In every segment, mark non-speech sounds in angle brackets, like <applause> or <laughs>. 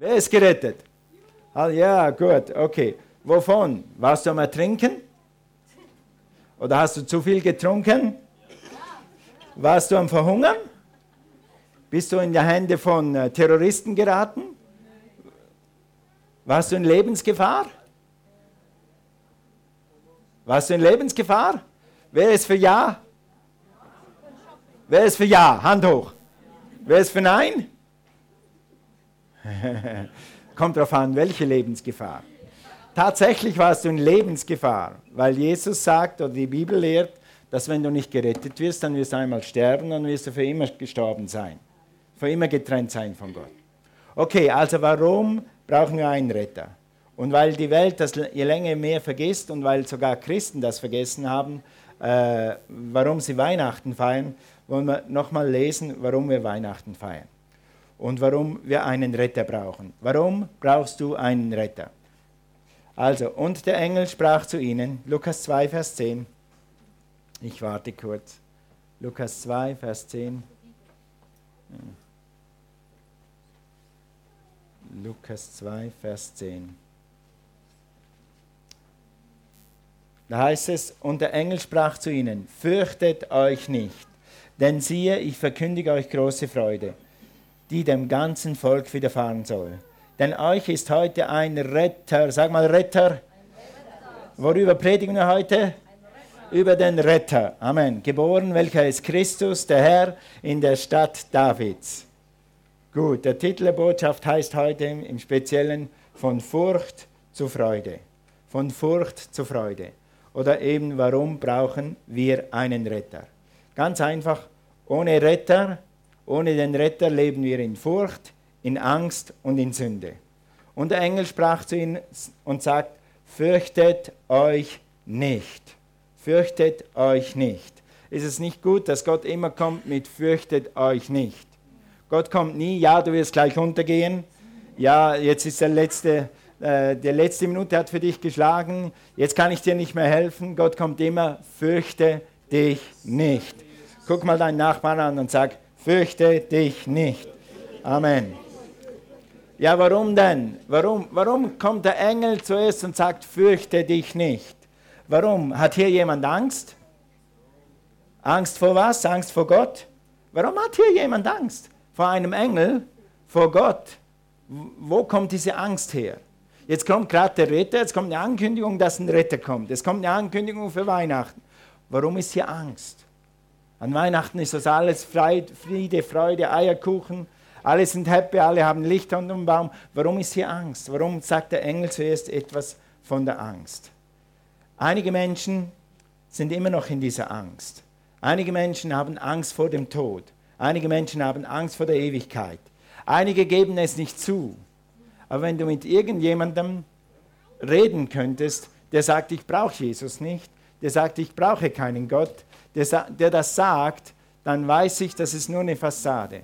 Wer ist gerettet? Ah, ja, gut, okay. Wovon? Warst du am Ertrinken? Oder hast du zu viel getrunken? Warst du am Verhungern? Bist du in die Hände von äh, Terroristen geraten? Warst du in Lebensgefahr? Warst du in Lebensgefahr? Wer ist für Ja? Wer ist für Ja? Hand hoch. Wer ist für Nein? <laughs> Kommt darauf an, welche Lebensgefahr. Tatsächlich warst du in Lebensgefahr, weil Jesus sagt oder die Bibel lehrt, dass wenn du nicht gerettet wirst, dann wirst du einmal sterben, dann wirst du für immer gestorben sein, für immer getrennt sein von Gott. Okay, also warum brauchen wir einen Retter? Und weil die Welt das je länger mehr vergisst und weil sogar Christen das vergessen haben, äh, warum sie Weihnachten feiern, wollen wir nochmal lesen, warum wir Weihnachten feiern und warum wir einen Retter brauchen. Warum brauchst du einen Retter? Also, und der Engel sprach zu ihnen, Lukas 2, Vers 10. Ich warte kurz. Lukas 2, Vers 10. Lukas 2, Vers 10. Da heißt es, und der Engel sprach zu ihnen, fürchtet euch nicht, denn siehe, ich verkündige euch große Freude, die dem ganzen Volk widerfahren soll. Denn euch ist heute ein Retter, sag mal Retter. Worüber predigen wir heute? Über den Retter. Amen. Geboren, welcher ist Christus, der Herr, in der Stadt Davids. Gut, der Titel der Botschaft heißt heute im Speziellen von Furcht zu Freude. Von Furcht zu Freude. Oder eben, warum brauchen wir einen Retter? Ganz einfach, ohne Retter, ohne den Retter leben wir in Furcht, in Angst und in Sünde. Und der Engel sprach zu ihnen und sagt, fürchtet euch nicht. Fürchtet euch nicht. Ist es nicht gut, dass Gott immer kommt mit fürchtet euch nicht? Gott kommt nie, ja, du wirst gleich untergehen. Ja, jetzt ist der letzte, äh, die letzte Minute hat für dich geschlagen, jetzt kann ich dir nicht mehr helfen. Gott kommt immer, fürchte dich nicht. Guck mal deinen Nachbarn an und sag, fürchte dich nicht. Amen. Ja, warum denn? Warum, warum kommt der Engel zuerst und sagt, fürchte dich nicht? Warum? Hat hier jemand Angst? Angst vor was? Angst vor Gott? Warum hat hier jemand Angst? Vor einem Engel? Vor Gott? Wo kommt diese Angst her? Jetzt kommt gerade der Retter, jetzt kommt eine Ankündigung, dass ein Retter kommt. Es kommt eine Ankündigung für Weihnachten. Warum ist hier Angst? An Weihnachten ist das alles Friede, Freude, Eierkuchen. Alle sind happy, alle haben Licht unter dem Baum. Warum ist hier Angst? Warum sagt der Engel zuerst etwas von der Angst? Einige Menschen sind immer noch in dieser Angst. Einige Menschen haben Angst vor dem Tod. Einige Menschen haben Angst vor der Ewigkeit. Einige geben es nicht zu. Aber wenn du mit irgendjemandem reden könntest, der sagt, ich brauche Jesus nicht, der sagt, ich brauche keinen Gott, der, der das sagt, dann weiß ich, das ist nur eine Fassade.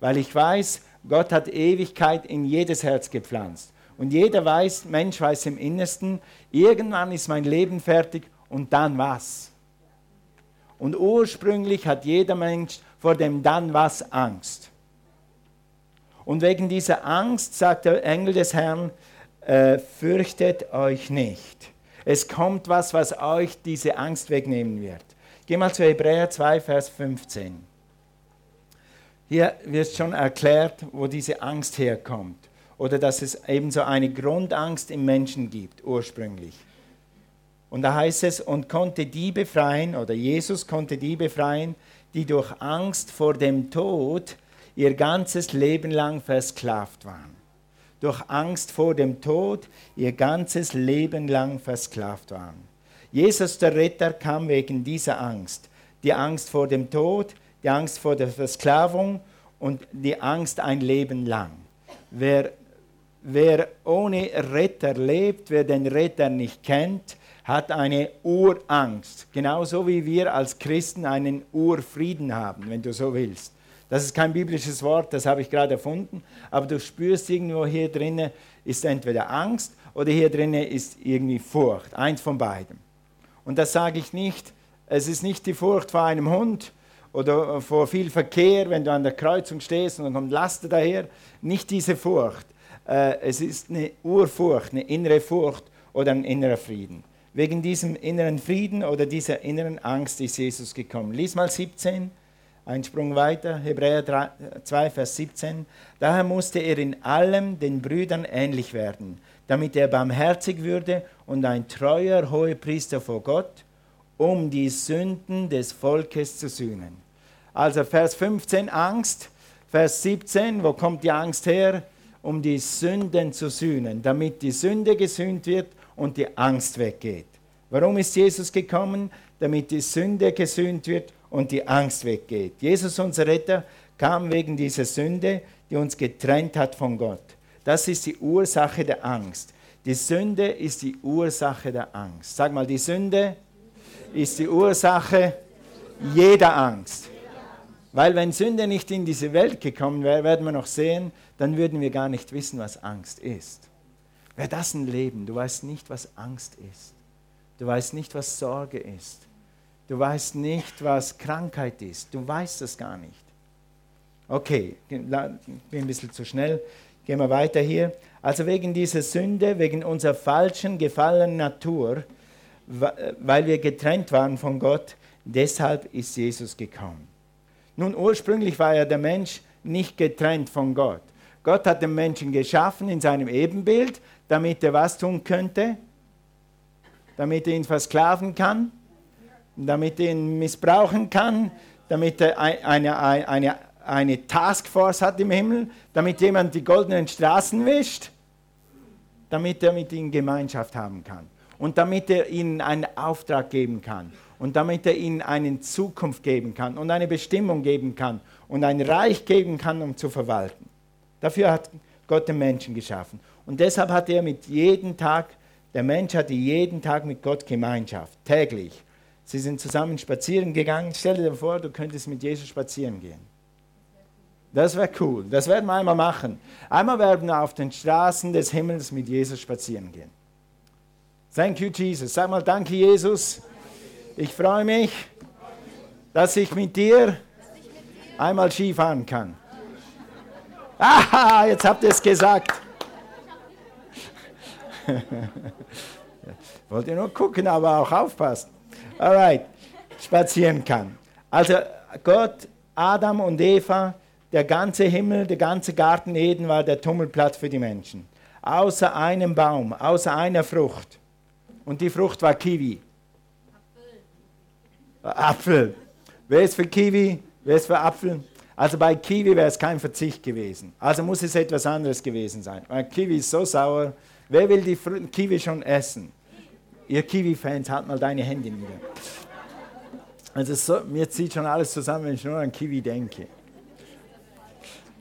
Weil ich weiß, Gott hat Ewigkeit in jedes Herz gepflanzt. Und jeder weiß, Mensch weiß im Innersten, irgendwann ist mein Leben fertig und dann was? Und ursprünglich hat jeder Mensch vor dem dann was Angst. Und wegen dieser Angst sagt der Engel des Herrn, äh, fürchtet euch nicht. Es kommt was, was euch diese Angst wegnehmen wird. Geh mal zu Hebräer 2, Vers 15. Hier wird schon erklärt, wo diese Angst herkommt. Oder dass es eben so eine Grundangst im Menschen gibt, ursprünglich. Und da heißt es, und konnte die befreien, oder Jesus konnte die befreien, die durch Angst vor dem Tod ihr ganzes Leben lang versklavt waren. Durch Angst vor dem Tod ihr ganzes Leben lang versklavt waren. Jesus der Retter kam wegen dieser Angst. Die Angst vor dem Tod, die Angst vor der Versklavung und die Angst ein Leben lang. Wer, wer ohne Retter lebt, wer den Retter nicht kennt, hat eine Urangst. Genauso wie wir als Christen einen Urfrieden haben, wenn du so willst. Das ist kein biblisches Wort, das habe ich gerade erfunden, aber du spürst irgendwo hier drinnen ist entweder Angst oder hier drinnen ist irgendwie Furcht, eins von beiden. Und das sage ich nicht, es ist nicht die Furcht vor einem Hund oder vor viel Verkehr, wenn du an der Kreuzung stehst und dann kommt Laster daher, nicht diese Furcht. äh, es ist eine Urfurcht, eine innere Furcht oder ein innerer Frieden. Wegen diesem inneren Frieden oder dieser inneren Angst ist Jesus gekommen. Lies mal 17, ein Sprung weiter, Hebräer 3, 2, Vers 17. Daher musste er in allem den Brüdern ähnlich werden, damit er barmherzig würde und ein treuer Hohepriester vor Gott, um die Sünden des Volkes zu sühnen. Also Vers 15 Angst, Vers 17, wo kommt die Angst her? Um die Sünden zu sühnen, damit die Sünde gesühnt wird und die Angst weggeht. Warum ist Jesus gekommen? Damit die Sünde gesühnt wird und die Angst weggeht. Jesus, unser Retter, kam wegen dieser Sünde, die uns getrennt hat von Gott. Das ist die Ursache der Angst. Die Sünde ist die Ursache der Angst. Sag mal, die Sünde ist die Ursache jeder Angst. Weil wenn Sünde nicht in diese Welt gekommen wäre, werden wir noch sehen, dann würden wir gar nicht wissen, was Angst ist. Wäre das ein Leben? Du weißt nicht, was Angst ist. Du weißt nicht, was Sorge ist. Du weißt nicht, was Krankheit ist. Du weißt es gar nicht. Okay, bin ein bisschen zu schnell. Gehen wir weiter hier. Also wegen dieser Sünde, wegen unserer falschen, gefallenen Natur, weil wir getrennt waren von Gott, deshalb ist Jesus gekommen. Nun, ursprünglich war ja der Mensch nicht getrennt von Gott. Gott hat den Menschen geschaffen in seinem Ebenbild, damit er was tun könnte? Damit er ihn versklaven kann, damit er ihn missbrauchen kann, damit er eine, eine, eine, eine Taskforce hat im Himmel, damit jemand die goldenen Straßen wischt, damit er mit ihnen Gemeinschaft haben kann und damit er ihnen einen Auftrag geben kann und damit er ihnen eine Zukunft geben kann und eine Bestimmung geben kann und ein Reich geben kann, um zu verwalten. Dafür hat Gott den Menschen geschaffen. Und deshalb hat er mit jedem Tag, der Mensch hatte jeden Tag mit Gott Gemeinschaft, täglich. Sie sind zusammen spazieren gegangen. Stell dir vor, du könntest mit Jesus spazieren gehen. Das wäre cool. Das werden wir einmal machen. Einmal werden wir auf den Straßen des Himmels mit Jesus spazieren gehen. Thank you, Jesus. Sag mal, danke, Jesus. Ich freue mich, dass ich mit dir einmal Skifahren kann. Aha, jetzt habt ihr es gesagt. <laughs> Wollt ihr nur gucken, aber auch aufpassen. Alright, spazieren kann. Also Gott, Adam und Eva, der ganze Himmel, der ganze Garten Eden war der Tummelplatz für die Menschen. Außer einem Baum, außer einer Frucht. Und die Frucht war Kiwi. Apfel. Wer ist für Kiwi? Wer ist für Apfel? Also bei Kiwi wäre es kein Verzicht gewesen. Also muss es etwas anderes gewesen sein. Weil Kiwi ist so sauer. Wer will die Kiwi schon essen? Ihr Kiwi-Fans, halt mal deine Hände nieder. Also so, mir zieht schon alles zusammen, wenn ich nur an Kiwi denke.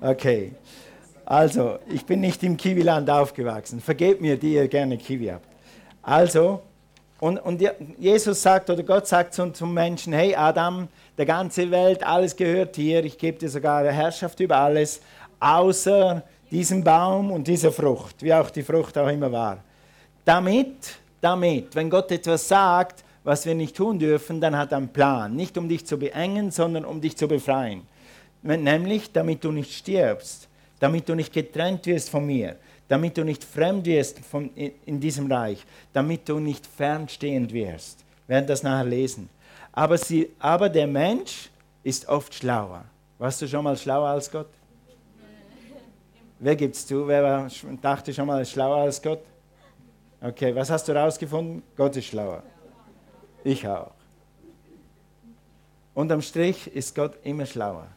Okay. Also, ich bin nicht im Kiwiland aufgewachsen. Vergebt mir, die ihr gerne Kiwi habt. Also, und, und Jesus sagt oder Gott sagt zum, zum Menschen, hey Adam, der ganze Welt, alles gehört dir, ich gebe dir sogar Herrschaft über alles, außer diesem Baum und dieser Frucht, wie auch die Frucht auch immer war. Damit, damit, wenn Gott etwas sagt, was wir nicht tun dürfen, dann hat er einen Plan. Nicht um dich zu beengen, sondern um dich zu befreien. Nämlich, damit du nicht stirbst, damit du nicht getrennt wirst von mir, damit du nicht fremd wirst von, in diesem Reich, damit du nicht fernstehend wirst. Wir werden das nachher lesen. Aber, sie, aber der Mensch ist oft schlauer. Warst du schon mal schlauer als Gott? Wer gibt's zu? Wer war, dachte schon mal schlauer als Gott? Okay, was hast du herausgefunden? Gott ist schlauer. Ich auch. Unterm Strich ist Gott immer schlauer.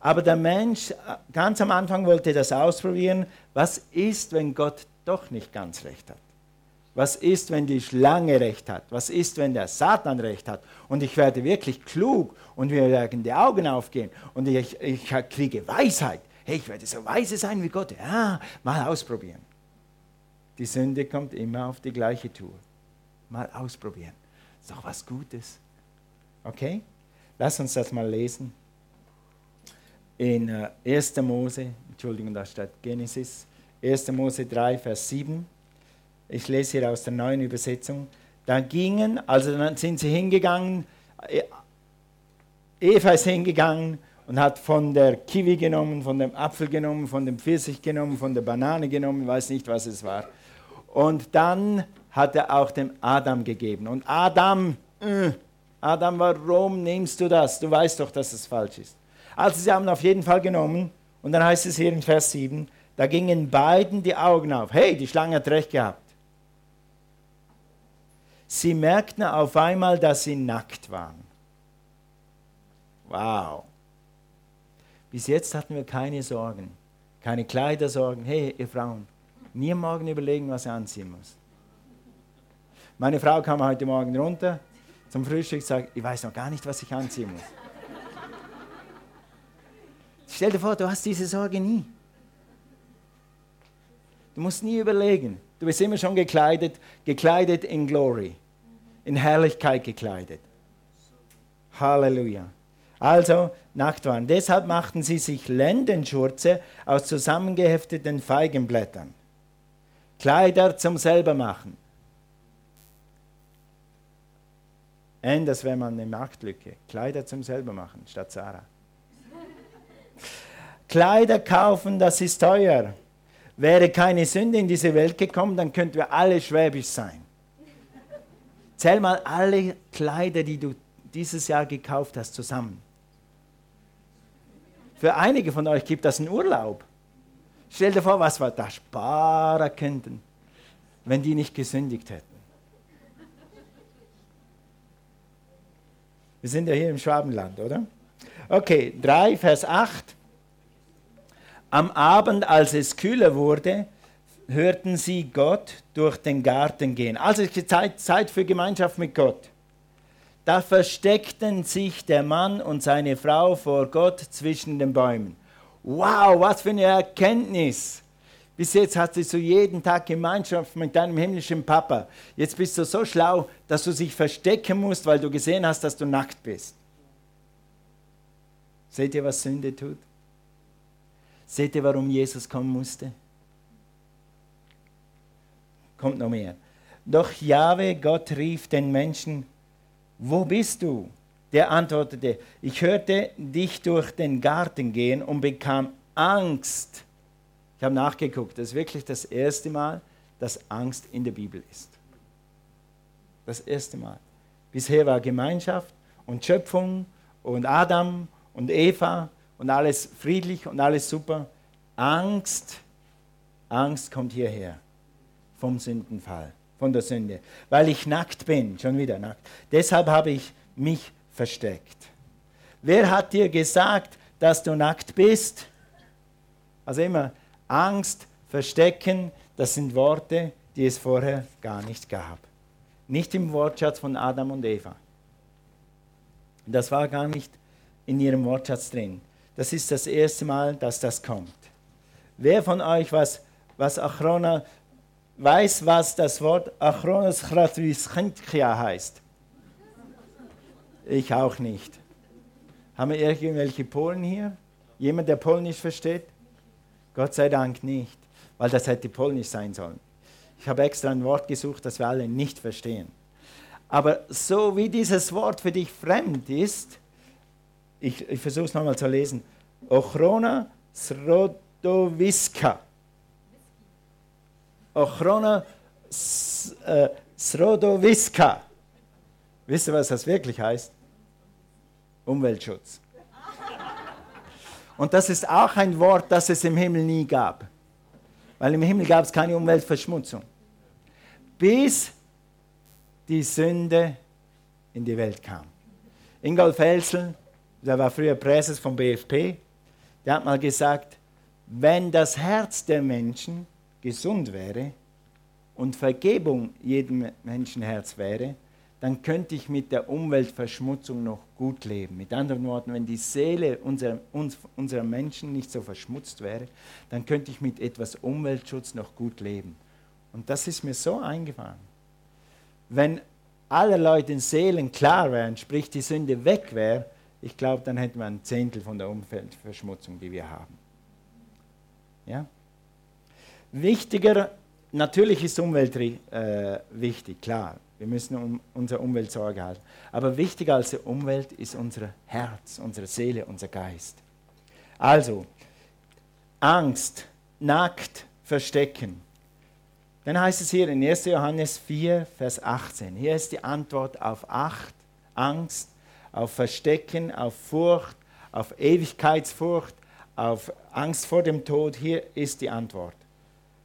Aber der Mensch, ganz am Anfang wollte das ausprobieren. Was ist, wenn Gott doch nicht ganz recht hat? Was ist, wenn die Schlange recht hat? Was ist, wenn der Satan recht hat? Und ich werde wirklich klug und mir werden die Augen aufgehen und ich, ich kriege Weisheit. Hey, ich werde so weise sein wie Gott. Ja, mal ausprobieren. Die Sünde kommt immer auf die gleiche Tour. Mal ausprobieren. Ist doch was Gutes. Okay? Lass uns das mal lesen in 1. Äh, Mose, Entschuldigung, da steht Genesis, 1. Mose 3, Vers 7. Ich lese hier aus der neuen Übersetzung. Da gingen, also dann sind sie hingegangen, e, Eva ist hingegangen und hat von der Kiwi genommen, von dem Apfel genommen, von dem Pfirsich genommen, von der Banane genommen, weiß nicht, was es war. Und dann hat er auch dem Adam gegeben. Und Adam, äh, Adam, warum nimmst du das? Du weißt doch, dass es falsch ist. Also sie haben auf jeden Fall genommen. Und dann heißt es hier in Vers 7, da gingen beiden die Augen auf. Hey, die Schlange hat recht gehabt. Sie merkten auf einmal, dass sie nackt waren. Wow. Bis jetzt hatten wir keine Sorgen, keine Kleidersorgen. Hey, ihr Frauen, nie morgen überlegen, was ihr anziehen muss. Meine Frau kam heute Morgen runter zum Frühstück und sagt, ich weiß noch gar nicht, was ich anziehen muss. Stell dir vor, du hast diese Sorge nie. Du musst nie überlegen. Du bist immer schon gekleidet, gekleidet in Glory, in Herrlichkeit gekleidet. Halleluja. Also nackt waren. Deshalb machten sie sich Lendenschurze aus zusammengehefteten Feigenblättern. Kleider zum selbermachen. Und das wäre mal eine Marktlücke. Kleider zum selbermachen statt Sarah. Kleider kaufen, das ist teuer. Wäre keine Sünde in diese Welt gekommen, dann könnten wir alle schwäbisch sein. Zähl mal alle Kleider, die du dieses Jahr gekauft hast, zusammen. Für einige von euch gibt das einen Urlaub. Stell dir vor, was wir da sparen könnten, wenn die nicht gesündigt hätten. Wir sind ja hier im Schwabenland, oder? Okay, 3, Vers 8. Am Abend, als es kühler wurde, hörten sie Gott durch den Garten gehen. Also Zeit, Zeit für Gemeinschaft mit Gott. Da versteckten sich der Mann und seine Frau vor Gott zwischen den Bäumen. Wow, was für eine Erkenntnis! Bis jetzt hast du jeden Tag Gemeinschaft mit deinem himmlischen Papa. Jetzt bist du so schlau, dass du dich verstecken musst, weil du gesehen hast, dass du nackt bist. Seht ihr, was Sünde tut? Seht ihr, warum Jesus kommen musste? Kommt noch mehr. Doch Jahwe, Gott rief den Menschen wo bist du? Der antwortete, ich hörte dich durch den Garten gehen und bekam Angst. Ich habe nachgeguckt, das ist wirklich das erste Mal, dass Angst in der Bibel ist. Das erste Mal. Bisher war Gemeinschaft und Schöpfung und Adam und Eva und alles friedlich und alles super. Angst, Angst kommt hierher vom Sündenfall von der Sünde, weil ich nackt bin, schon wieder nackt. Deshalb habe ich mich versteckt. Wer hat dir gesagt, dass du nackt bist? Also immer Angst, Verstecken, das sind Worte, die es vorher gar nicht gab. Nicht im Wortschatz von Adam und Eva. Das war gar nicht in ihrem Wortschatz drin. Das ist das erste Mal, dass das kommt. Wer von euch, was, was Achrona weiß, was das Wort Achronos Chratoischentia heißt? Ich auch nicht. Haben wir irgendwelche Polen hier? Jemand, der Polnisch versteht? Gott sei Dank nicht, weil das hätte Polnisch sein sollen. Ich habe extra ein Wort gesucht, das wir alle nicht verstehen. Aber so wie dieses Wort für dich fremd ist, ich, ich versuche es nochmal zu lesen, Ochrona Srodowiska. Ochrona äh, Srodowiska. Wisst ihr, was das wirklich heißt? Umweltschutz. Und das ist auch ein Wort, das es im Himmel nie gab. Weil im Himmel gab es keine Umweltverschmutzung. Bis die Sünde in die Welt kam. Ingolf Elsel, der war früher Präses vom BFP, der hat mal gesagt, wenn das Herz der Menschen gesund wäre und Vergebung jedem Menschenherz wäre, dann könnte ich mit der Umweltverschmutzung noch gut leben. Mit anderen Worten, wenn die Seele unserer, uns, unserer Menschen nicht so verschmutzt wäre, dann könnte ich mit etwas Umweltschutz noch gut leben. Und das ist mir so eingefahren. Wenn alle Leute Seelen klar wären, sprich die Sünde weg wäre, ich glaube, dann hätten wir ein Zehntel von der Umweltverschmutzung, die wir haben. Ja? Wichtiger, natürlich ist Umwelt äh, wichtig, klar. Wir müssen um unsere Umwelt Sorge halten. Aber wichtiger als die Umwelt ist unser Herz, unsere Seele, unser Geist. Also, Angst, nackt verstecken. Dann heißt es hier in 1. Johannes 4, Vers 18. Hier ist die Antwort auf Acht, Angst, auf Verstecken, auf Furcht, auf Ewigkeitsfurcht, auf Angst vor dem Tod. Hier ist die Antwort.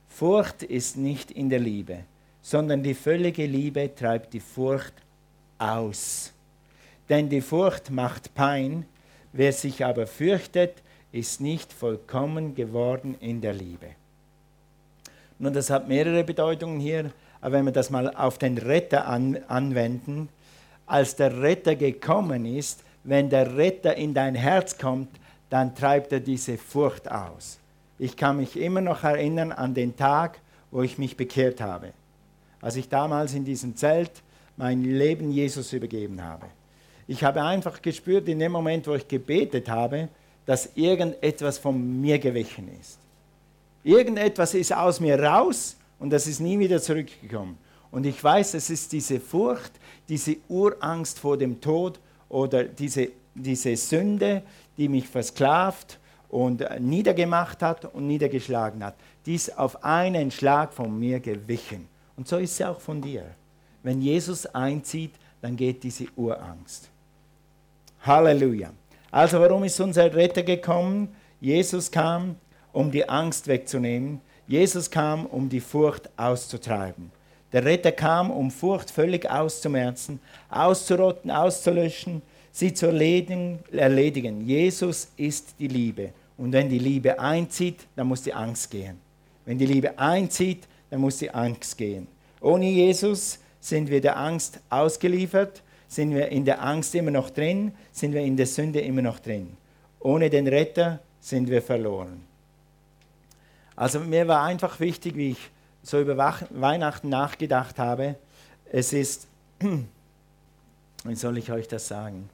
Furcht ist nicht in der Liebe, sondern die völlige Liebe treibt die Furcht aus. Denn die Furcht macht Pein, wer sich aber fürchtet, ist nicht vollkommen geworden in der Liebe. Nun, das hat mehrere Bedeutungen hier, aber wenn wir das mal auf den Retter an, anwenden, als der Retter gekommen ist, wenn der Retter in dein Herz kommt, dann treibt er diese Furcht aus. Ich kann mich immer noch erinnern an den Tag, wo ich mich bekehrt habe. Als ich damals in diesem Zelt mein Leben Jesus übergeben habe. Ich habe einfach gespürt, in dem Moment, wo ich gebetet habe, dass irgendetwas von mir gewichen ist. Irgendetwas ist aus mir raus und das ist nie wieder zurückgekommen. Und ich weiß, es ist diese Furcht, diese Urangst vor dem Tod oder diese, diese Sünde, die mich versklavt und niedergemacht hat und niedergeschlagen hat. Die ist auf einen Schlag von mir gewichen. Und so ist es auch von dir. Wenn Jesus einzieht, dann geht diese Urangst. Halleluja. Also warum ist unser Retter gekommen? Jesus kam, um die Angst wegzunehmen. Jesus kam, um die Furcht auszutreiben. Der Retter kam, um Furcht völlig auszumerzen, auszurotten, auszulöschen, sie zu erledigen. Jesus ist die Liebe. Und wenn die Liebe einzieht, dann muss die Angst gehen. Wenn die Liebe einzieht, dann muss die Angst gehen. Ohne Jesus sind wir der Angst ausgeliefert, sind wir in der Angst immer noch drin, sind wir in der Sünde immer noch drin. Ohne den Retter sind wir verloren. Also mir war einfach wichtig, wie ich so über Weihnachten nachgedacht habe, es ist, <clears throat> wie soll ich euch das sagen,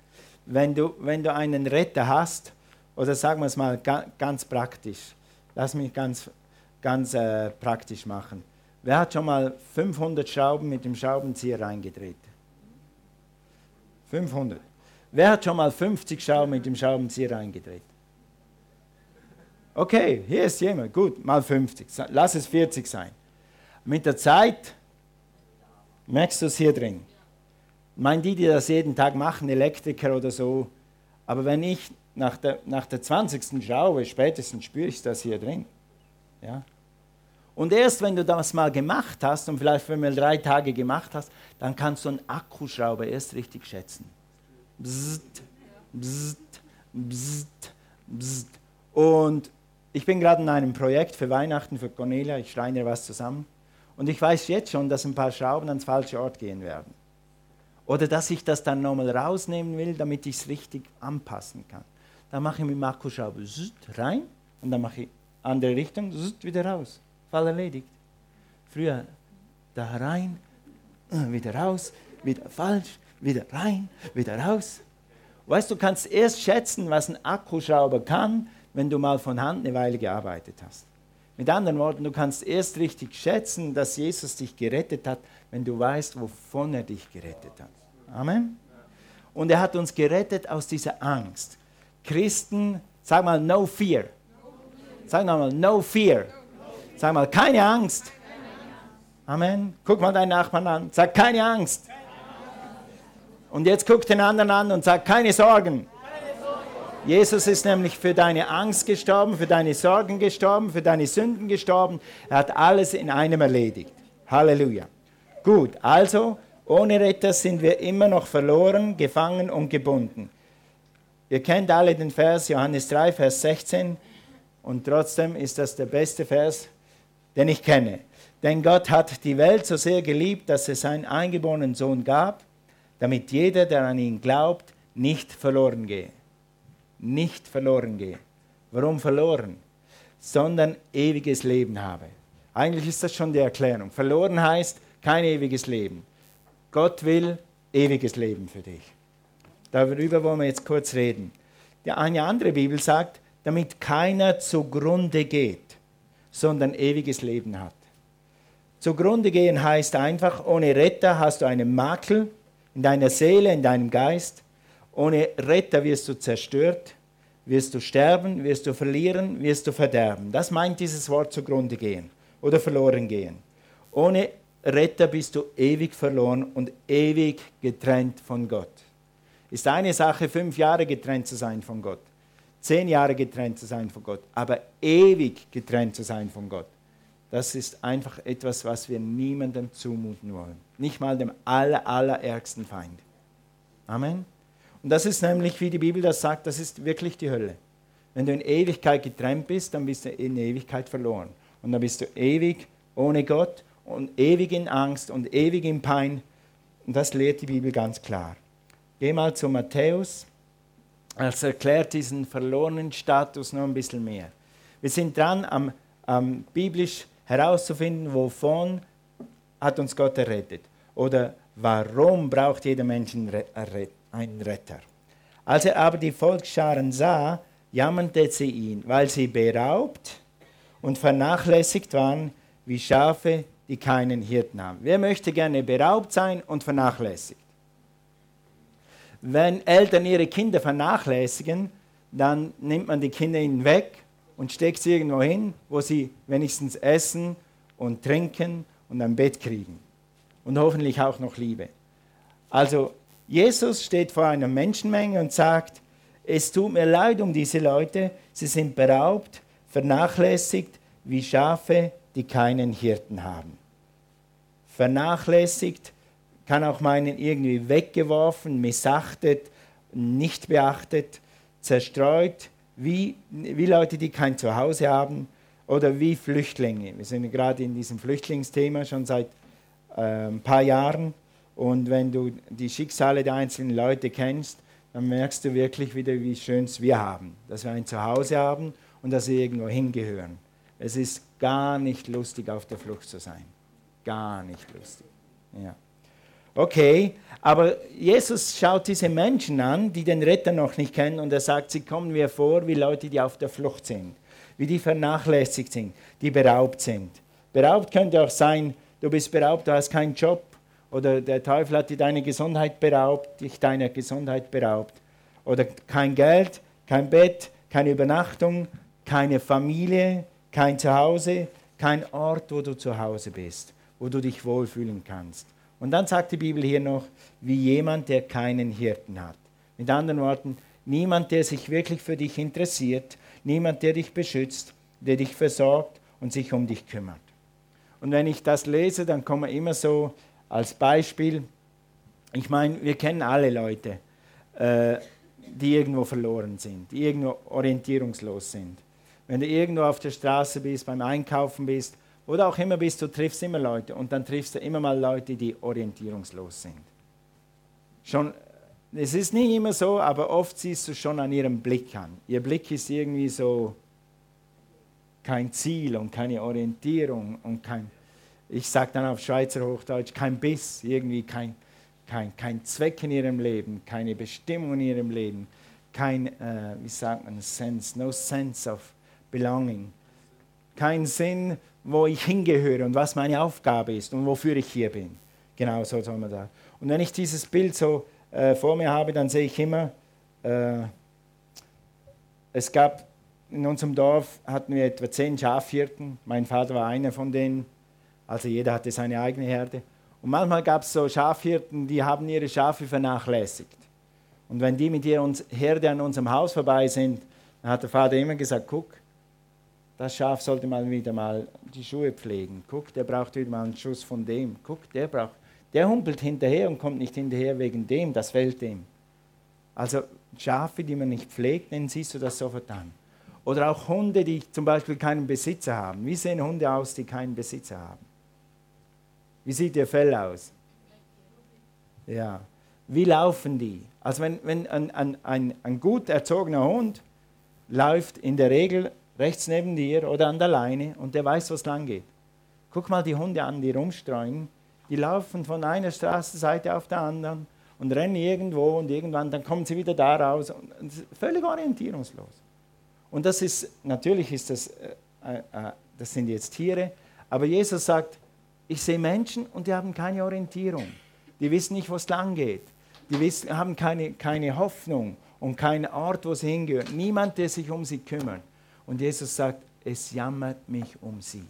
wenn du, wenn du einen Retter hast, oder sagen wir es mal ganz praktisch, lass mich ganz, ganz äh, praktisch machen. Wer hat schon mal 500 Schrauben mit dem Schraubenzieher reingedreht? 500. Wer hat schon mal 50 Schrauben mit dem Schraubenzieher reingedreht? Okay, hier ist jemand, gut, mal 50, lass es 40 sein. Mit der Zeit merkst du es hier drin. Ich meine, die, die das jeden Tag machen, Elektriker oder so, aber wenn ich nach der, nach der 20. Schraube, spätestens spüre ich das hier drin. Ja? Und erst wenn du das mal gemacht hast und vielleicht wenn du drei Tage gemacht hast, dann kannst du einen Akkuschrauber erst richtig schätzen. Bzzzt, bzzzt, bzzzt, bzzzt. Und ich bin gerade in einem Projekt für Weihnachten für Cornelia, ich schreine was zusammen. Und ich weiß jetzt schon, dass ein paar Schrauben ans falsche Ort gehen werden. Oder dass ich das dann nochmal rausnehmen will, damit ich es richtig anpassen kann. Dann mache ich mit dem Akkuschrauber rein und dann mache ich andere Richtung, wieder raus. Fall erledigt. Früher da rein, wieder raus, wieder falsch, wieder rein, wieder raus. Weißt du, kannst erst schätzen, was ein Akkuschrauber kann, wenn du mal von Hand eine Weile gearbeitet hast. Mit anderen Worten, du kannst erst richtig schätzen, dass Jesus dich gerettet hat, wenn du weißt, wovon er dich gerettet hat. Amen. Und er hat uns gerettet aus dieser Angst. Christen, sag mal, no fear. Sag mal, no fear. Sag mal, keine Angst. Amen. Guck mal deinen Nachbarn an. Sag, keine Angst. Und jetzt guck den anderen an und sag, keine Sorgen. Jesus ist nämlich für deine Angst gestorben, für deine Sorgen gestorben, für deine Sünden gestorben. Er hat alles in einem erledigt. Halleluja. Gut, also ohne Retter sind wir immer noch verloren, gefangen und gebunden. Ihr kennt alle den Vers Johannes 3, Vers 16 und trotzdem ist das der beste Vers, den ich kenne. Denn Gott hat die Welt so sehr geliebt, dass es seinen eingeborenen Sohn gab, damit jeder, der an ihn glaubt, nicht verloren gehe nicht verloren gehe. Warum verloren? Sondern ewiges Leben habe. Eigentlich ist das schon die Erklärung. Verloren heißt kein ewiges Leben. Gott will ewiges Leben für dich. Darüber wollen wir jetzt kurz reden. Eine andere Bibel sagt, damit keiner zugrunde geht, sondern ewiges Leben hat. Zugrunde gehen heißt einfach, ohne Retter hast du einen Makel in deiner Seele, in deinem Geist. Ohne Retter wirst du zerstört, wirst du sterben, wirst du verlieren, wirst du verderben. Das meint dieses Wort zugrunde gehen oder verloren gehen. Ohne Retter bist du ewig verloren und ewig getrennt von Gott. Ist eine Sache, fünf Jahre getrennt zu sein von Gott, zehn Jahre getrennt zu sein von Gott, aber ewig getrennt zu sein von Gott. Das ist einfach etwas, was wir niemandem zumuten wollen. Nicht mal dem aller, allerärgsten Feind. Amen. Und das ist nämlich, wie die Bibel das sagt, das ist wirklich die Hölle. Wenn du in Ewigkeit getrennt bist, dann bist du in Ewigkeit verloren. Und dann bist du ewig ohne Gott und ewig in Angst und ewig in Pein. Und das lehrt die Bibel ganz klar. Geh mal zu Matthäus. Es erklärt diesen verlorenen Status noch ein bisschen mehr. Wir sind dran, am, am biblisch herauszufinden, wovon hat uns Gott errettet. Oder warum braucht jeder Mensch einen Retter. Als er aber die Volksscharen sah, jammerte sie ihn, weil sie beraubt und vernachlässigt waren wie Schafe, die keinen Hirten haben. Wer möchte gerne beraubt sein und vernachlässigt? Wenn Eltern ihre Kinder vernachlässigen, dann nimmt man die Kinder ihnen weg und steckt sie irgendwo hin, wo sie wenigstens essen und trinken und ein Bett kriegen. Und hoffentlich auch noch Liebe. Also Jesus steht vor einer Menschenmenge und sagt, es tut mir leid um diese Leute, sie sind beraubt, vernachlässigt wie Schafe, die keinen Hirten haben. Vernachlässigt kann auch meinen irgendwie weggeworfen, missachtet, nicht beachtet, zerstreut, wie, wie Leute, die kein Zuhause haben oder wie Flüchtlinge. Wir sind gerade in diesem Flüchtlingsthema schon seit äh, ein paar Jahren und wenn du die Schicksale der einzelnen Leute kennst, dann merkst du wirklich wieder, wie schön es wir haben, dass wir ein Zuhause haben und dass wir irgendwo hingehören. Es ist gar nicht lustig, auf der Flucht zu sein. Gar nicht lustig. Ja. Okay, aber Jesus schaut diese Menschen an, die den Retter noch nicht kennen, und er sagt, sie kommen mir vor wie Leute, die auf der Flucht sind, wie die vernachlässigt sind, die beraubt sind. Beraubt könnte auch sein, du bist beraubt, du hast keinen Job, oder der Teufel hat dir deine Gesundheit beraubt, dich deiner Gesundheit beraubt. Oder kein Geld, kein Bett, keine Übernachtung, keine Familie, kein Zuhause, kein Ort, wo du zu Hause bist, wo du dich wohlfühlen kannst. Und dann sagt die Bibel hier noch, wie jemand, der keinen Hirten hat. Mit anderen Worten, niemand, der sich wirklich für dich interessiert, niemand, der dich beschützt, der dich versorgt und sich um dich kümmert. Und wenn ich das lese, dann kommen immer so als Beispiel, ich meine, wir kennen alle Leute, äh, die irgendwo verloren sind, die irgendwo orientierungslos sind. Wenn du irgendwo auf der Straße bist, beim Einkaufen bist, oder auch immer bist, du triffst immer Leute und dann triffst du immer mal Leute, die orientierungslos sind. Schon, es ist nicht immer so, aber oft siehst du schon an ihrem Blick an. Ihr Blick ist irgendwie so kein Ziel und keine Orientierung und kein, ich sage dann auf Schweizer Hochdeutsch, kein Biss, irgendwie kein, kein, kein Zweck in ihrem Leben, keine Bestimmung in ihrem Leben, kein, äh, wie sagt man, sense, no sense of belonging, kein Sinn, wo ich hingehöre und was meine Aufgabe ist und wofür ich hier bin. Genau so soll man da. Und wenn ich dieses Bild so äh, vor mir habe, dann sehe ich immer, äh, es gab in unserem Dorf hatten wir etwa zehn Schafhirten. Mein Vater war einer von denen. Also jeder hatte seine eigene Herde. Und manchmal gab es so Schafhirten, die haben ihre Schafe vernachlässigt. Und wenn die mit ihrer Herde an unserem Haus vorbei sind, dann hat der Vater immer gesagt, guck, das Schaf sollte mal wieder mal die Schuhe pflegen. Guck, der braucht wieder mal einen Schuss von dem. Guck, der braucht, der humpelt hinterher und kommt nicht hinterher wegen dem, das fällt dem. Also Schafe, die man nicht pflegt, dann siehst du das sofort an. Oder auch Hunde, die zum Beispiel keinen Besitzer haben. Wie sehen Hunde aus, die keinen Besitzer haben? Wie sieht ihr Fell aus? Ja. Wie laufen die? Also wenn, wenn ein, ein, ein, ein gut erzogener Hund läuft in der Regel rechts neben dir oder an der Leine und der weiß, wo es lang geht. Guck mal die Hunde an, die rumstreuen. Die laufen von einer Straßenseite auf der anderen und rennen irgendwo und irgendwann, dann kommen sie wieder da raus. Völlig orientierungslos. Und das ist, natürlich ist das, äh, äh, das sind jetzt Tiere, aber Jesus sagt, Ich sehe Menschen und die haben keine Orientierung. Die wissen nicht, wo es lang geht. Die wissen, haben keine, keine Hoffnung und keinen Ort, wo sie hingehören. Niemand, der sich um sie kümmert. Und Jesus sagt, es jammert mich um sie.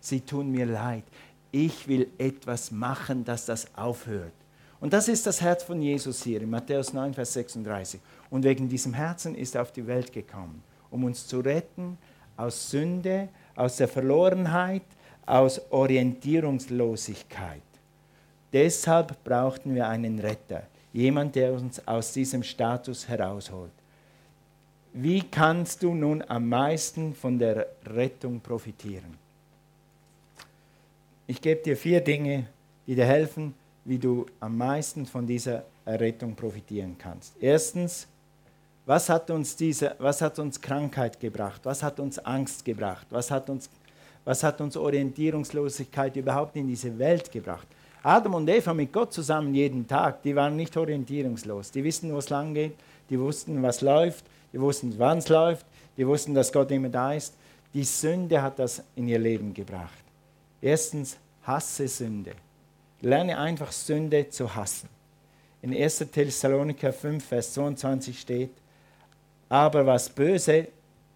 Sie tun mir leid. Ich will etwas machen, dass das aufhört. Und das ist das Herz von Jesus hier in Matthäus 9, Vers 36. Und wegen diesem Herzen ist er auf die Welt gekommen, um uns zu retten aus Sünde, aus der Verlorenheit, aus Orientierungslosigkeit. Deshalb brauchten wir einen Retter, jemand, der uns aus diesem Status herausholt. Wie kannst du nun am meisten von der Rettung profitieren? Ich gebe dir vier Dinge, die dir helfen, wie du am meisten von dieser Errettung profitieren kannst. Erstens, was hat uns, diese, was hat uns Krankheit gebracht? Was hat uns Angst gebracht? Was hat uns, was hat uns Orientierungslosigkeit überhaupt in diese Welt gebracht? Adam und Eva mit Gott zusammen jeden Tag, die waren nicht orientierungslos. Die wissen, wo es lang geht, die wussten, was läuft, die wussten, wann es läuft, die wussten, dass Gott immer da ist. Die Sünde hat das in ihr Leben gebracht. Erstens, hasse Sünde. Lerne einfach Sünde zu hassen. In 1. Thessaloniker 5, Vers 22 steht, aber was böse,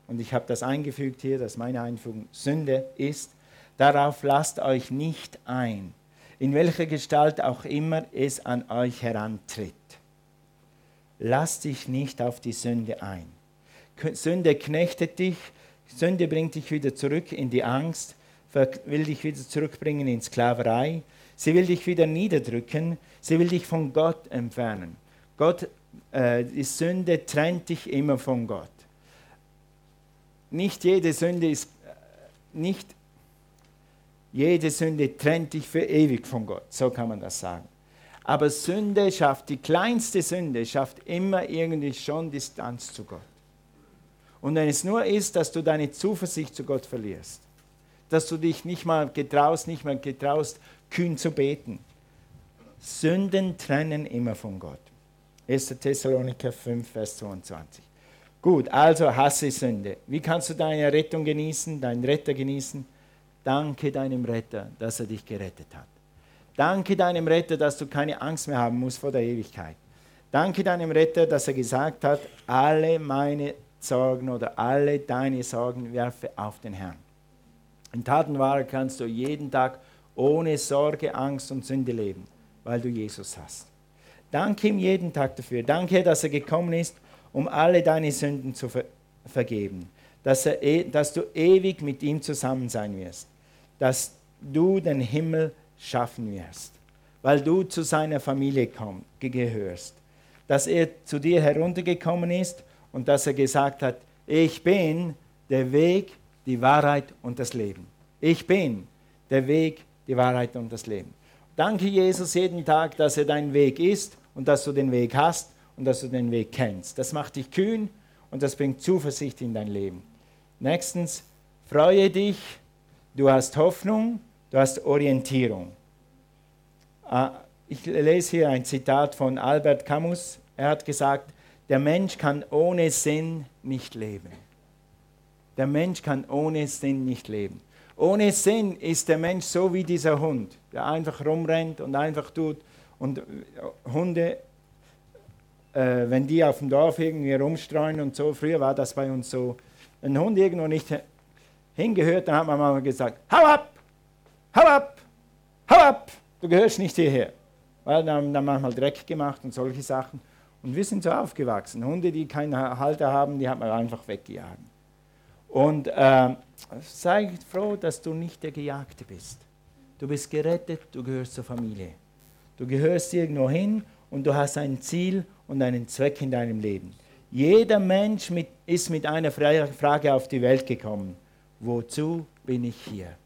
und ich habe das eingefügt hier, dass meine Einfügung Sünde ist, darauf lasst euch nicht ein, in welcher Gestalt auch immer es an euch herantritt. Lass dich nicht auf die Sünde ein. Sünde knechtet dich, Sünde bringt dich wieder zurück in die Angst, will dich wieder zurückbringen in Sklaverei. Sie will dich wieder niederdrücken. Sie will dich von Gott entfernen. Gott, äh, die Sünde trennt dich immer von Gott. Nicht jede Sünde ist, äh, nicht jede Sünde trennt dich für ewig von Gott. So kann man das sagen. Aber Sünde schafft, die kleinste Sünde schafft immer irgendwie schon Distanz zu Gott. Und wenn es nur ist, dass du deine Zuversicht zu Gott verlierst, dass du dich nicht mal getraust, nicht mal getraust, kühn zu beten. Sünden trennen immer von Gott. 1. Thessaloniker 5, Vers 22. Gut, also hasse Sünde. Wie kannst du deine Rettung genießen, deinen Retter genießen? Danke deinem Retter, dass er dich gerettet hat. Danke deinem Retter, dass du keine Angst mehr haben musst vor der Ewigkeit. Danke deinem Retter, dass er gesagt hat, alle meine Sorgen oder alle deine Sorgen werfe auf den Herrn. In Tatenware kannst du jeden Tag ohne Sorge, Angst und Sünde leben, weil du Jesus hast. Danke ihm jeden Tag dafür. Danke, dass er gekommen ist, um alle deine Sünden zu ver vergeben. Dass, er, e, dass du ewig mit ihm zusammen sein wirst. Dass du den Himmel schaffen wirst. Weil du zu seiner Familie komm, gehörst. Dass er zu dir heruntergekommen ist und dass er gesagt hat, ich bin der Weg, die Wahrheit und das Leben. Ich bin der Weg, die Wahrheit und das Leben. Danke Jesus jeden Tag, dass er dein Weg ist und dass du den Weg hast und dass du den Weg kennst. Das macht dich kühn und das bringt Zuversicht in dein Leben. Nächstens, freue dich, du hast Hoffnung, du hast Orientierung. Ah, ich lese hier ein Zitat von Albert Camus. Er hat gesagt, der Mensch kann ohne Sinn nicht leben. Der Mensch kann ohne Sinn nicht leben. Ohne Sinn ist der Mensch so wie dieser Hund, der einfach rumrennt und einfach tut. Und äh, Hunde, äh, wenn die auf dem Dorf irgendwie rumstreuen und so, früher war das bei uns so, wenn ein Hund irgendwo nicht hingehört, dann hat man mal gesagt, hau ab, hau ab, hau ab, du gehörst nicht hierher. Weil dann haben dann manchmal Dreck gemacht und solche Sachen. Und wir sind so aufgewachsen. Hunde, die keinen Halter haben, die hat man einfach weggejagt. Und äh, sei froh, dass du nicht der Gejagte bist. Du bist gerettet, du gehörst zur Familie. Du gehörst irgendwo hin und du hast ein Ziel und einen Zweck in deinem Leben. Jeder Mensch mit, ist mit einer Frage auf die Welt gekommen. Wozu bin ich hier?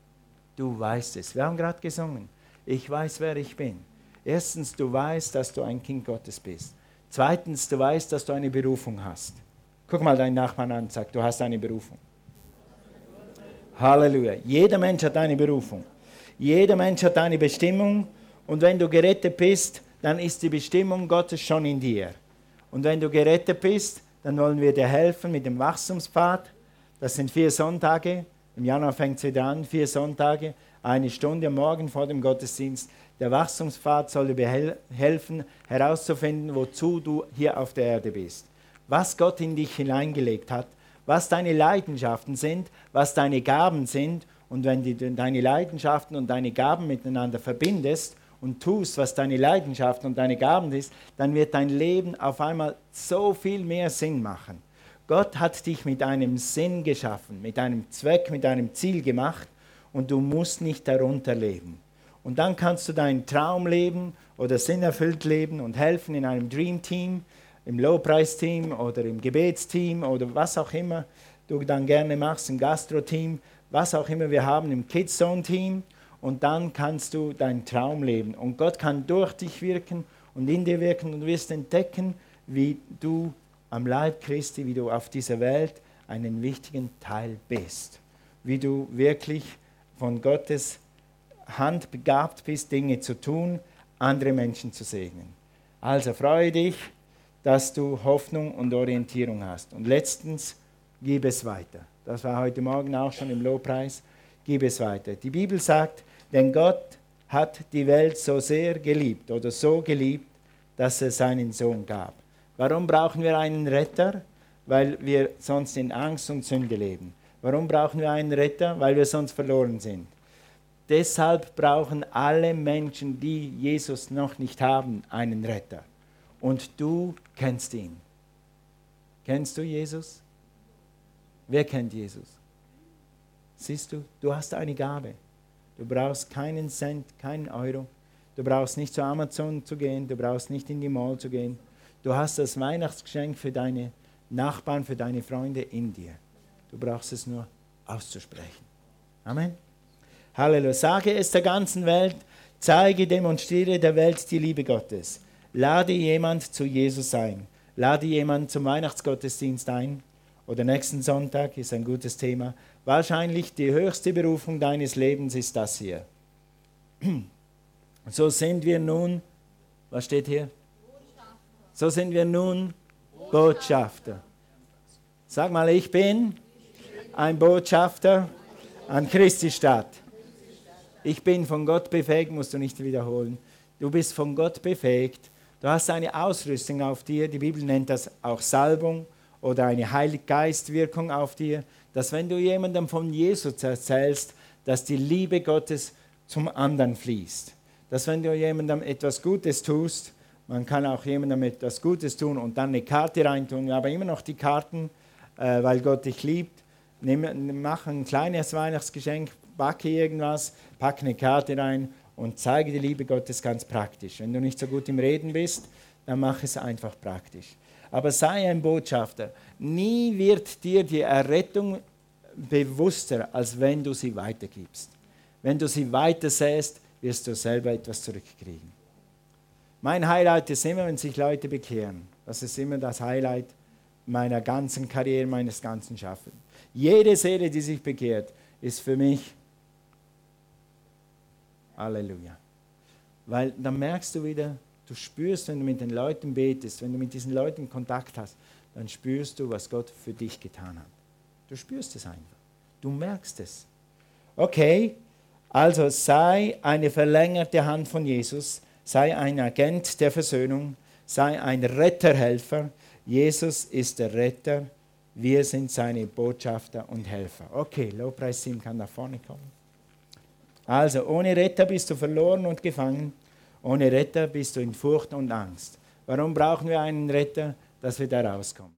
Du weißt es. Wir haben gerade gesungen. Ich weiß, wer ich bin. Erstens, du weißt, dass du ein Kind Gottes bist. Zweitens, du weißt, dass du eine Berufung hast. Guck mal deinen Nachbarn an und sag, du hast eine Berufung. Halleluja. Jeder Mensch hat eine Berufung. Jeder Mensch hat eine Bestimmung. Und wenn du gerettet bist, dann ist die Bestimmung Gottes schon in dir. Und wenn du gerettet bist, dann wollen wir dir helfen mit dem Wachstumspfad. Das sind vier Sonntage. Im Januar fängt es wieder an, vier Sonntage. eine Stunde Morgen vor dem Gottesdienst. Der Wachstumspfad soll dir helfen, herauszufinden, wozu du hier auf der Erde bist. Was Gott in dich hineingelegt hat, was deine Leidenschaften sind, was deine Gaben sind. Und wenn du deine Leidenschaften und deine Gaben miteinander verbindest und tust, was deine Leidenschaften und deine Gaben ist, dann wird dein Leben auf einmal so viel mehr Sinn machen. Gott hat dich mit einem Sinn geschaffen, mit einem Zweck, mit einem Ziel gemacht und du musst nicht darunter leben. Und dann kannst du deinen Traum leben oder sinnerfüllt leben und helfen in einem Dream Team, im Low-Price-Team oder im Gebetsteam oder was auch immer du dann gerne machst, im Gastro-Team, was auch immer wir haben, im Kids Zone-Team. Und dann kannst du deinen Traum leben. Und Gott kann durch dich wirken und in dir wirken und du wirst entdecken, wie du am Leib Christi, wie du auf dieser Welt einen wichtigen Teil bist. Wie du wirklich von Gottes Hand begabt bist, Dinge zu tun, andere Menschen zu segnen. Also freue dich, dass du Hoffnung und Orientierung hast. Und letztens, gib es weiter. Das war heute Morgen auch schon im Lobpreis. Gib es weiter. Die Bibel sagt, denn Gott hat die Welt so sehr geliebt oder so geliebt, dass er seinen Sohn gab. Warum brauchen wir einen Retter? Weil wir sonst in Angst und Sünde leben. Warum brauchen wir einen Retter? Weil wir sonst verloren sind. Deshalb brauchen alle Menschen, die Jesus noch nicht haben, einen Retter. Und du kennst ihn. Kennst du Jesus? Wer kennt Jesus? Siehst du, du hast eine Gabe. Du brauchst keinen Cent, keinen Euro. Du brauchst nicht zu Amazon zu gehen, du brauchst nicht in die Mall zu gehen. Du hast das Weihnachtsgeschenk für deine Nachbarn, für deine Freunde in dir. Du brauchst es nur auszusprechen. Amen. Halleluja. Sage es der ganzen Welt, zeige, demonstriere der Welt die Liebe Gottes. Lade jemand zu Jesus ein. Lade jemand zum Weihnachtsgottesdienst ein. Oder nächsten Sonntag ist ein gutes Thema. Wahrscheinlich die höchste Berufung deines Lebens ist das hier. <clears throat> So sind wir nun, was steht hier? So sind wir nun Botschafter. Sag mal, ich bin ein Botschafter an Christi Stadt. Ich bin von Gott befähigt, musst du nicht wiederholen. Du bist von Gott befähigt. Du hast eine Ausrüstung auf dir. Die Bibel nennt das auch Salbung oder eine Heiliggeistwirkung auf dir, dass wenn du jemandem von Jesus erzählst, dass die Liebe Gottes zum anderen fließt. Dass wenn du jemandem etwas Gutes tust, man kann auch jemandem etwas Gutes tun und dann eine Karte reintun, aber immer noch die Karten, äh, weil Gott dich liebt. Nimm, mach ein kleines Weihnachtsgeschenk, backe irgendwas, pack eine Karte rein und zeige die Liebe Gottes ganz praktisch. Wenn du nicht so gut im Reden bist, dann mach es einfach praktisch. Aber sei ein Botschafter. Nie wird dir die Errettung bewusster, als wenn du sie weitergibst. Wenn du sie weitersäst, wirst du selber etwas zurückkriegen. Mein Highlight ist immer, wenn sich Leute bekehren. Das ist immer das Highlight meiner ganzen Karriere, meines ganzen Schaffens. Jede Seele, die sich bekehrt, ist für mich Halleluja. Weil dann merkst du wieder, du spürst, wenn du mit den Leuten betest, wenn du mit diesen Leuten Kontakt hast, dann spürst du, was Gott für dich getan hat. Du spürst es einfach. Du merkst es. Okay, also sei eine verlängerte Hand von Jesus, sei ein Agent der Versöhnung, sei ein Retterhelfer. Jesus ist der Retter, wir sind seine Botschafter und Helfer. Okay, Lobpreisteam kann nach vorne kommen. Also, ohne Retter bist du verloren und gefangen. Ohne Retter bist du in Furcht und Angst. Warum brauchen wir einen Retter? Dass wir da rauskommen.